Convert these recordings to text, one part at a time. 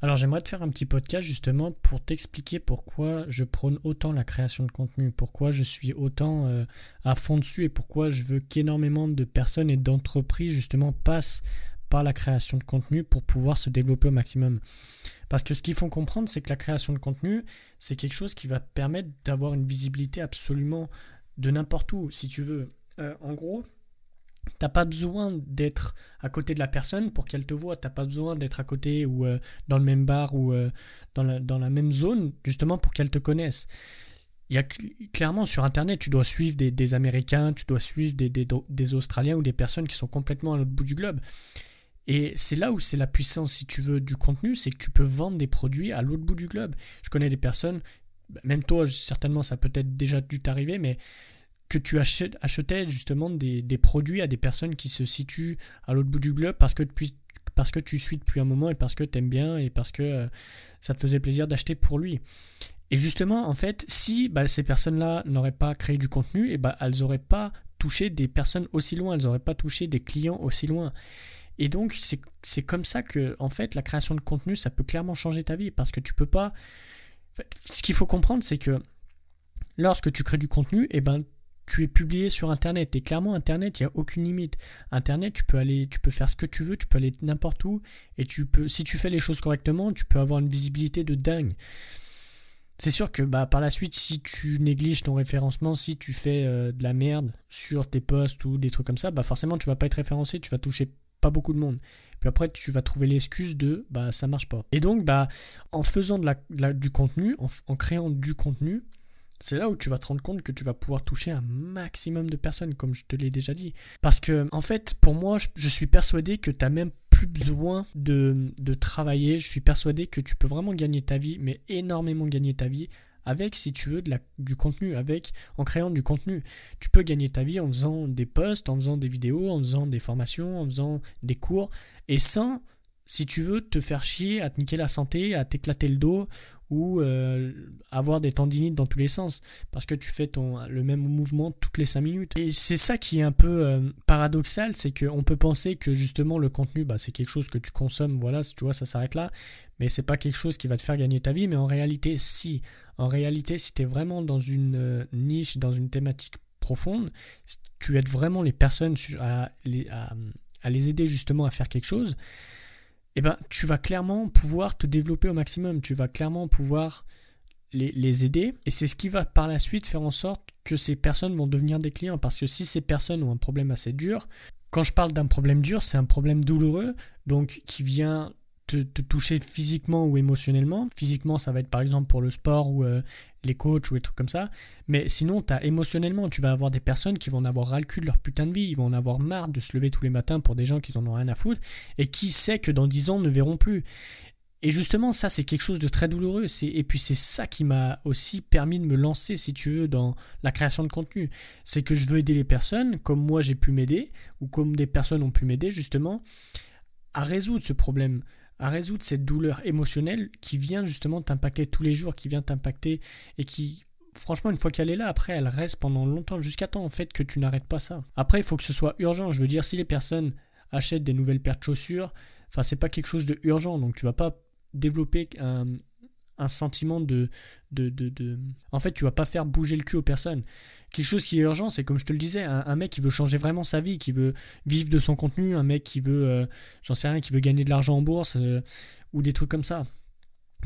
Alors j'aimerais te faire un petit podcast justement pour t'expliquer pourquoi je prône autant la création de contenu, pourquoi je suis autant euh, à fond dessus et pourquoi je veux qu'énormément de personnes et d'entreprises justement passent par la création de contenu pour pouvoir se développer au maximum. Parce que ce qu'il faut comprendre, c'est que la création de contenu, c'est quelque chose qui va permettre d'avoir une visibilité absolument de n'importe où, si tu veux. Euh, en gros, T'as pas besoin d'être à côté de la personne pour qu'elle te voit. T'as pas besoin d'être à côté ou euh, dans le même bar ou euh, dans, la, dans, la, même zone justement pour qu'elle te connaisse. Il y a clairement sur internet, tu dois suivre des, des Américains, tu dois suivre des, des, des, Australiens ou des personnes qui sont complètement à l'autre bout du globe. Et c'est là où c'est la puissance, si tu veux, du contenu, c'est que tu peux vendre des produits à l'autre bout du globe. Je connais des personnes, même toi, certainement, ça peut être déjà dû t'arriver, mais que tu achetais justement des, produits à des personnes qui se situent à l'autre bout du globe parce que, parce que tu suis depuis un moment et parce que tu aimes bien et parce que euh, ça te faisait plaisir d'acheter pour lui. Et justement, en fait, si bah, ces personnes-là n'auraient pas créé du contenu, et bah, elles n'auraient pas touché des personnes aussi loin, elles n'auraient pas touché des clients aussi loin. Et donc, c'est comme ça que, en fait, la création de contenu, ça peut clairement changer ta vie parce que tu peux pas. Ce qu'il faut comprendre, c'est que lorsque tu crées du contenu, et ben, tu es publié sur Internet. Et clairement, Internet, il n'y a aucune limite. Internet, tu peux aller, tu peux faire ce que tu veux, tu peux aller n'importe où. Et tu peux, si tu fais les choses correctement, tu peux avoir une visibilité de dingue. C'est sûr que bah, par la suite, si tu négliges ton référencement, si tu fais euh, de la merde sur tes posts ou des trucs comme ça, bah forcément tu vas pas être référencé, tu vas toucher pas beaucoup de monde. Puis après, tu vas trouver l'excuse de bah ça marche pas. Et donc, bah en faisant du contenu, en créant du contenu, c'est là où tu vas te rendre compte que tu vas pouvoir toucher un maximum de personnes, comme je te l'ai déjà dit. Parce que, en fait, pour moi, je, suis persuadé que tu n'as même plus besoin de, travailler. Je suis persuadé que tu peux vraiment gagner ta vie, mais énormément gagner ta vie avec, si tu veux, de la, du contenu, avec, en créant du contenu. Tu peux gagner ta vie en faisant des posts, en faisant des vidéos, en faisant des formations, en faisant des cours, et sans, si tu veux, te faire chier, à te niquer la santé, à t'éclater le dos, ou euh, avoir des tendinites dans tous les sens parce que tu fais ton, le même mouvement toutes les 5 minutes. Et c'est ça qui est un peu euh, paradoxal, c'est qu'on peut penser que justement le contenu bah, c'est quelque chose que tu consommes, voilà, tu vois, ça s'arrête là, mais c'est pas quelque chose qui va te faire gagner ta vie, mais en réalité, si. En réalité, si tu es vraiment dans une euh, niche, dans une thématique profonde, tu aides vraiment les personnes à les, à les aider justement à faire quelque chose, eh ben, tu vas clairement pouvoir te développer au maximum. Tu vas clairement pouvoir les, aider. Et c'est ce qui va par la suite faire en sorte que ces personnes vont devenir des clients. Parce que si ces personnes ont un problème assez dur, quand je parle d'un problème dur, c'est un problème douloureux, donc qui vient te, toucher physiquement ou émotionnellement. Physiquement, ça va être par exemple pour le sport ou euh, les coachs ou des trucs comme ça. Mais sinon, as émotionnellement, tu vas avoir des personnes qui vont avoir ras le cul de leur putain de vie. Ils vont en avoir marre de se lever tous les matins pour des gens qui en ont rien à foutre. Et qui sait que dans 10 ans ne verront plus. Et justement, ça, c'est quelque chose de très douloureux. Et puis, c'est ça qui m'a aussi permis de me lancer, si tu veux, dans la création de contenu. C'est que je veux aider les personnes, comme moi j'ai pu m'aider, ou comme des personnes ont pu m'aider, justement, à résoudre ce problème à résoudre cette douleur émotionnelle qui vient justement t'impacter tous les jours, qui vient t'impacter et qui, franchement, une fois qu'elle est là, après, elle reste pendant longtemps, jusqu'à temps en fait que tu n'arrêtes pas ça. Après, il faut que ce soit urgent. Je veux dire, si les personnes achètent des nouvelles paires de chaussures, enfin, c'est pas quelque chose de urgent, donc tu vas pas développer un, un sentiment de, de, de, En fait, tu vas pas faire bouger le cul aux personnes. Quelque chose qui est urgent, c'est comme je te le disais, un, mec qui veut changer vraiment sa vie, qui veut vivre de son contenu, un mec qui veut, euh, j'en sais rien, qui veut gagner de l'argent en bourse, euh, ou des trucs comme ça.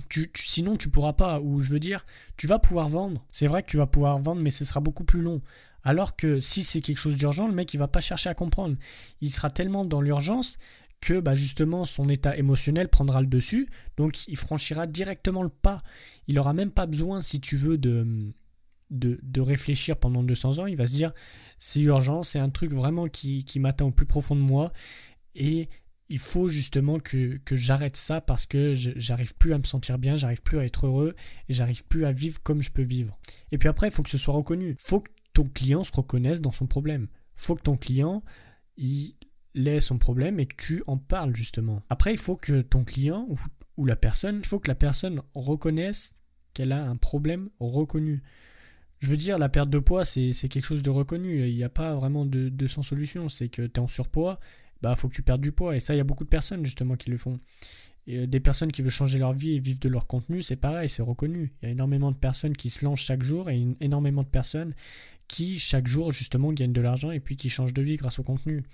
Tu, sinon, tu pourras pas, ou je veux dire, tu vas pouvoir vendre. C'est vrai que tu vas pouvoir vendre, mais ce sera beaucoup plus long. Alors que si c'est quelque chose d'urgent, le mec il va pas chercher à comprendre. Il sera tellement dans l'urgence que bah, justement son état émotionnel prendra le dessus, donc il franchira directement le pas. Il n'aura même pas besoin, si tu veux, de, de, réfléchir pendant 200 ans. Il va se dire c'est urgent, c'est un truc vraiment qui, qui m'atteint au plus profond de moi, et il faut justement que, j'arrête ça parce que j'arrive plus à me sentir bien, j'arrive plus à être heureux, j'arrive plus à vivre comme je peux vivre. Et puis après, il faut que ce soit reconnu. Il faut que ton client se reconnaisse dans son problème. Il faut que ton client, l'est son problème et que tu en parles justement. Après, il faut que ton client ou, la personne, il faut que la personne reconnaisse qu'elle a un problème reconnu. Je veux dire, la perte de poids, c'est quelque chose de reconnu. Il n'y a pas vraiment de, de sans solution. C'est que tu es en surpoids, bah faut que tu perdes du poids. Et ça, il y a beaucoup de personnes justement qui le font. Et des personnes qui veulent changer leur vie et vivre de leur contenu, c'est pareil, c'est reconnu. Il y a énormément de personnes qui se lancent chaque jour et énormément de personnes qui, chaque jour, justement, gagnent de l'argent et puis qui changent de vie grâce au contenu.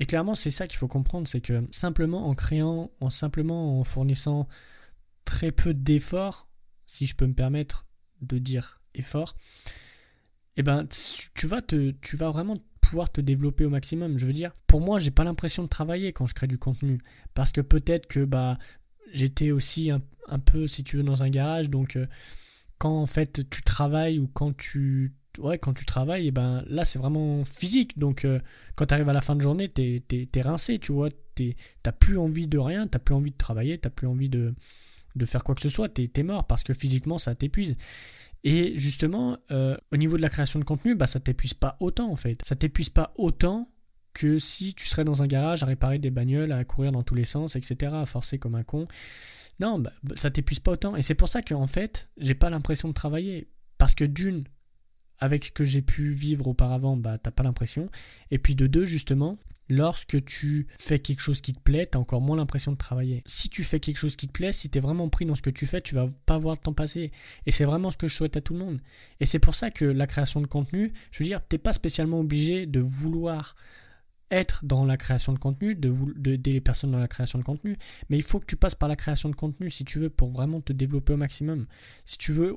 Et clairement, c'est ça qu'il faut comprendre, c'est que simplement en créant, en simplement en fournissant très peu d'efforts, si je peux me permettre de dire effort, eh ben tu vas te, tu vas vraiment pouvoir te développer au maximum. Je veux dire, pour moi, j'ai pas l'impression de travailler quand je crée du contenu, parce que peut-être que bah j'étais aussi un, peu, si tu veux, dans un garage, donc euh, quand en fait tu travailles ou quand tu ouais, quand tu travailles, et eh ben là c'est vraiment physique. Donc euh, quand tu arrives à la fin de journée, t'es es, rincé, tu vois. T'as plus envie de rien, t'as plus envie de travailler, t'as plus envie de, de faire quoi que ce soit, t'es es mort parce que physiquement ça t'épuise. Et justement, euh, au niveau de la création de contenu, bah, ça t'épuise pas autant en fait. Ça t'épuise pas autant que si tu serais dans un garage à réparer des bagnoles, à courir dans tous les sens, etc., à forcer comme un con. Non, bah, ça t'épuise pas autant. Et c'est pour ça qu'en fait, j'ai pas l'impression de travailler. Parce que d'une, avec ce que j'ai pu vivre auparavant, bah t'as pas l'impression. Et puis de deux, justement, lorsque tu fais quelque chose qui te plaît, t'as encore moins l'impression de travailler. Si tu fais quelque chose qui te plaît, si t'es vraiment pris dans ce que tu fais, tu vas pas voir le temps passer. Et c'est vraiment ce que je souhaite à tout le monde. Et c'est pour ça que la création de contenu, je veux dire, t'es pas spécialement obligé de vouloir être dans la création de contenu, de d'aider les personnes dans la création de contenu, mais il faut que tu passes par la création de contenu si tu veux pour vraiment te développer au maximum. Si tu veux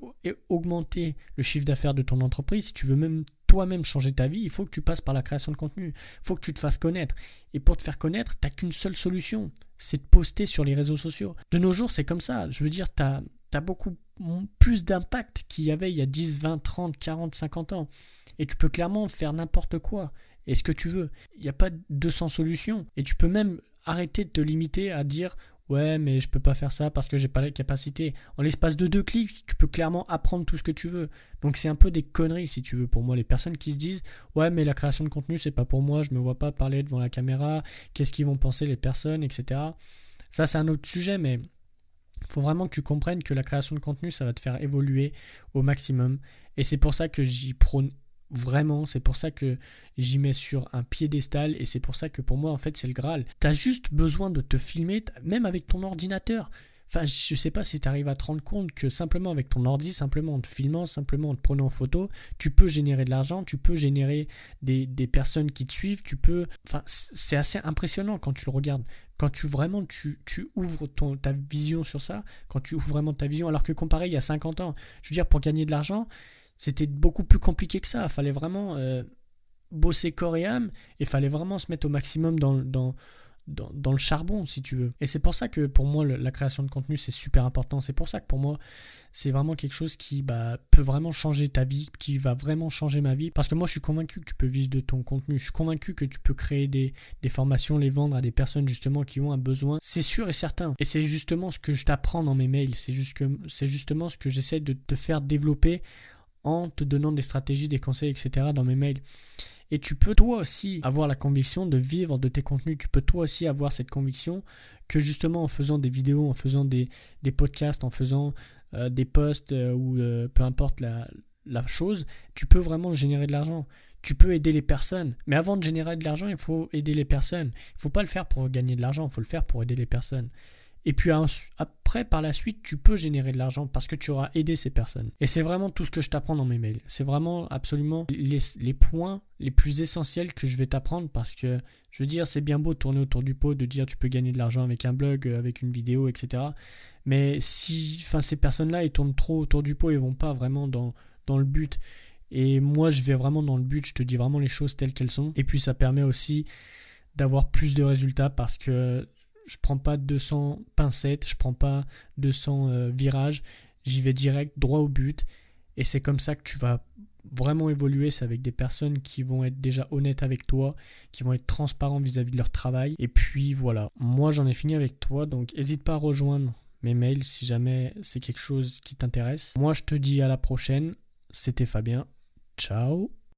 augmenter le chiffre d'affaires de ton entreprise, si tu veux même toi-même changer ta vie, il faut que tu passes par la création de contenu. Il faut que tu te fasses connaître. Et pour te faire connaître, tu n'as qu'une seule solution, c'est de poster sur les réseaux sociaux. De nos jours, c'est comme ça. Je veux dire, tu as, as beaucoup plus d'impact qu'il y avait il y a 10, 20, 30, 40, 50 ans. Et tu peux clairement faire n'importe quoi et ce que tu veux. Il n'y a pas 200 solutions. Et tu peux même arrêter de te limiter à dire ouais mais je peux pas faire ça parce que j'ai pas la capacité. En l'espace de deux clics, tu peux clairement apprendre tout ce que tu veux. Donc c'est un peu des conneries si tu veux pour moi les personnes qui se disent ouais mais la création de contenu c'est pas pour moi, je me vois pas parler devant la caméra, qu'est-ce qu'ils vont penser les personnes, etc. Ça c'est un autre sujet mais il faut vraiment que tu comprennes que la création de contenu ça va te faire évoluer au maximum et c'est pour ça que j'y prône Vraiment, c'est pour ça que j'y mets sur un piédestal et c'est pour ça que pour moi, en fait, c'est le Graal. T'as juste besoin de te filmer, même avec ton ordinateur. Enfin, je sais pas si tu arrives à te rendre compte que simplement avec ton ordi, simplement en te filmant, simplement en te prenant en photo, tu peux générer de l'argent, tu peux générer des, personnes qui te suivent, tu peux... Enfin, c'est assez impressionnant quand tu le regardes. Quand tu vraiment, tu, tu ouvres ton, ta vision sur ça, quand tu ouvres vraiment ta vision, alors que comparé il y a 50 ans, je veux dire, pour gagner de l'argent, c'était beaucoup plus compliqué que ça. Il fallait vraiment euh, bosser corps et âme et fallait vraiment se mettre au maximum dans, dans, dans, le charbon, si tu veux. Et c'est pour ça que pour moi, la création de contenu, c'est super important. C'est pour ça que pour moi, c'est vraiment quelque chose qui bah, peut vraiment changer ta vie, qui va vraiment changer ma vie. Parce que moi, je suis convaincu que tu peux vivre de ton contenu. Je suis convaincu que tu peux créer des, des formations, les vendre à des personnes justement qui ont un besoin. C'est sûr et certain. Et c'est justement ce que je t'apprends dans mes mails. C'est juste justement ce que j'essaie de te faire développer en te donnant des stratégies, des conseils, etc. dans mes mails. Et tu peux toi aussi avoir la conviction de vivre de tes contenus. Tu peux toi aussi avoir cette conviction que justement en faisant des vidéos, en faisant des, podcasts, en faisant euh, des posts euh, ou euh, peu importe la, la chose, tu peux vraiment générer de l'argent. Tu peux aider les personnes. Mais avant de générer de l'argent, il faut aider les personnes. Il ne faut pas le faire pour gagner de l'argent, il faut le faire pour aider les personnes. Et puis après, par la suite, tu peux générer de l'argent parce que tu auras aidé ces personnes. Et c'est vraiment tout ce que je t'apprends dans mes mails. C'est vraiment absolument les, points les plus essentiels que je vais t'apprendre parce que, je veux dire, c'est bien beau de tourner autour du pot, de dire tu peux gagner de l'argent avec un blog, euh, avec une vidéo, etc. Mais si enfin, ces personnes-là, ils tournent trop autour du pot, ils vont pas vraiment dans, dans le but. Et moi, je vais vraiment dans le but, je te dis vraiment les choses telles qu'elles sont. Et puis, ça permet aussi d'avoir plus de résultats parce que je prends pas 200 pincettes, je prends pas 200 euh, virages, j'y vais direct, droit au but. Et c'est comme ça que tu vas vraiment évoluer. C'est avec des personnes qui vont être déjà honnêtes avec toi, qui vont être transparents vis-à-vis de leur travail. Et puis voilà, moi j'en ai fini avec toi, donc n'hésite pas à rejoindre mes mails si jamais c'est quelque chose qui t'intéresse. Moi je te dis à la prochaine, c'était Fabien. Ciao